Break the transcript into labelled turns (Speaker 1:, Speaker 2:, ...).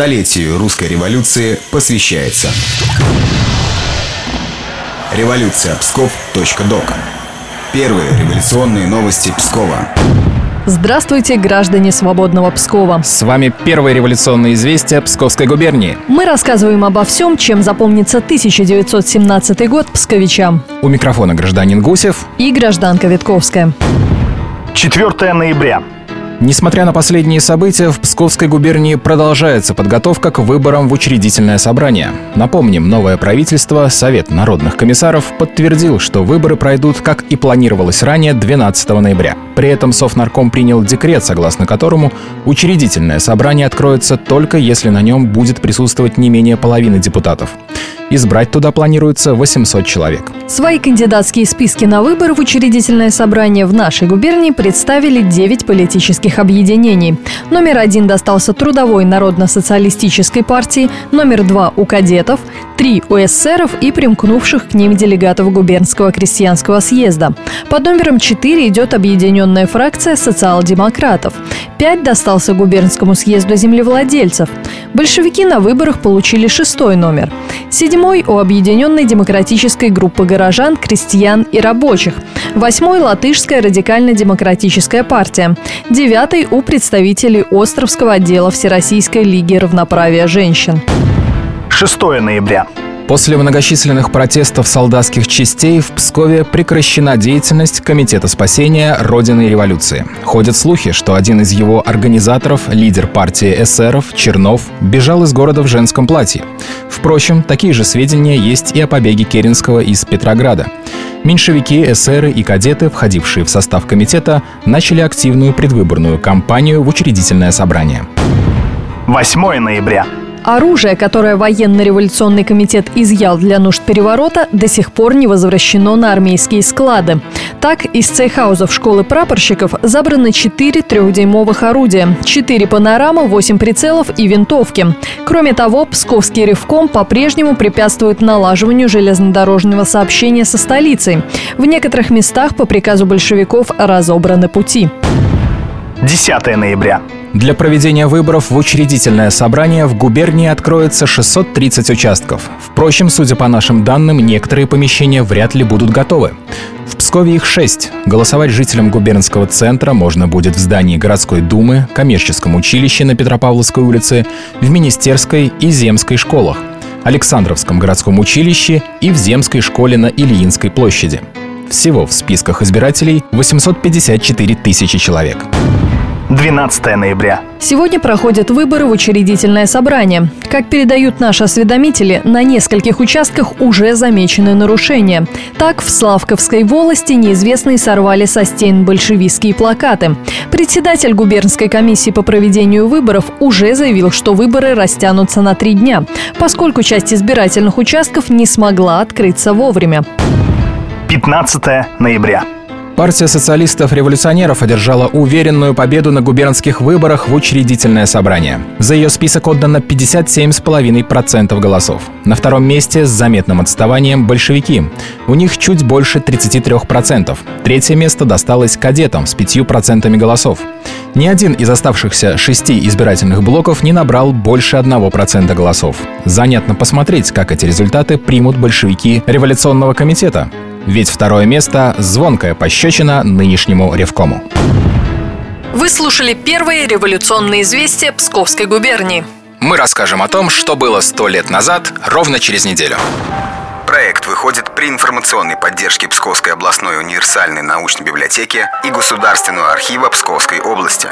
Speaker 1: Столетию русской революции посвящается. Революция Псков.док. Первые революционные новости Пскова.
Speaker 2: Здравствуйте, граждане свободного Пскова.
Speaker 3: С вами первое революционное известие Псковской губернии.
Speaker 2: Мы рассказываем обо всем, чем запомнится 1917 год псковичам.
Speaker 3: У микрофона гражданин Гусев
Speaker 2: и гражданка Витковская.
Speaker 4: 4 ноября.
Speaker 3: Несмотря на последние события, в Псковской губернии продолжается подготовка к выборам в учредительное собрание. Напомним, новое правительство, Совет народных комиссаров, подтвердил, что выборы пройдут, как и планировалось ранее, 12 ноября. При этом Совнарком принял декрет, согласно которому учредительное собрание откроется только если на нем будет присутствовать не менее половины депутатов. Избрать туда планируется 800 человек.
Speaker 2: Свои кандидатские списки на выборы в учредительное собрание в нашей губернии представили 9 политических объединений. Номер один достался Трудовой народно-социалистической партии, номер два у кадетов, три у эсеров и примкнувших к ним делегатов губернского крестьянского съезда. Под номером 4 идет объединенная фракция социал-демократов. 5 достался губернскому съезду землевладельцев. Большевики на выборах получили шестой номер. Седьмой у Объединенной демократической группы горожан, крестьян и рабочих. Восьмой – Латышская радикально-демократическая партия. Девятый у представителей Островского отдела Всероссийской лиги равноправия женщин.
Speaker 4: 6 ноября.
Speaker 3: После многочисленных протестов солдатских частей в Пскове прекращена деятельность Комитета спасения Родины и революции. Ходят слухи, что один из его организаторов, лидер партии эсеров, Чернов, бежал из города в женском платье. Впрочем, такие же сведения есть и о побеге Керенского из Петрограда. Меньшевики, эсеры и кадеты, входившие в состав комитета, начали активную предвыборную кампанию в учредительное собрание.
Speaker 4: 8 ноября.
Speaker 2: Оружие, которое военно-революционный комитет изъял для нужд переворота, до сих пор не возвращено на армейские склады. Так, из цейхаузов школы прапорщиков забраны 4 трехдюймовых орудия, 4 панорама, 8 прицелов и винтовки. Кроме того, Псковский ревком по-прежнему препятствует налаживанию железнодорожного сообщения со столицей. В некоторых местах по приказу большевиков разобраны пути.
Speaker 4: 10 ноября.
Speaker 3: Для проведения выборов в учредительное собрание в губернии откроется 630 участков. Впрочем, судя по нашим данным, некоторые помещения вряд ли будут готовы. В Пскове их шесть. Голосовать жителям губернского центра можно будет в здании городской думы, коммерческом училище на Петропавловской улице, в Министерской и Земской школах, Александровском городском училище и в Земской школе на Ильинской площади. Всего в списках избирателей 854 тысячи человек.
Speaker 4: 12 ноября.
Speaker 2: Сегодня проходят выборы в учредительное собрание. Как передают наши осведомители, на нескольких участках уже замечены нарушения. Так, в Славковской волости неизвестные сорвали со стен большевистские плакаты. Председатель губернской комиссии по проведению выборов уже заявил, что выборы растянутся на три дня, поскольку часть избирательных участков не смогла открыться вовремя.
Speaker 4: 15 ноября.
Speaker 3: Партия социалистов-революционеров одержала уверенную победу на губернских выборах в учредительное собрание. За ее список отдано 57,5% голосов. На втором месте с заметным отставанием большевики. У них чуть больше 33%. Третье место досталось кадетам с 5% голосов. Ни один из оставшихся шести избирательных блоков не набрал больше 1% голосов. Занятно посмотреть, как эти результаты примут большевики революционного комитета. Ведь второе место – звонкая пощечина нынешнему Ревкому.
Speaker 2: Вы слушали первые революционные известия Псковской губернии.
Speaker 3: Мы расскажем о том, что было сто лет назад, ровно через неделю.
Speaker 1: Проект выходит при информационной поддержке Псковской областной универсальной научной библиотеки и Государственного архива Псковской области.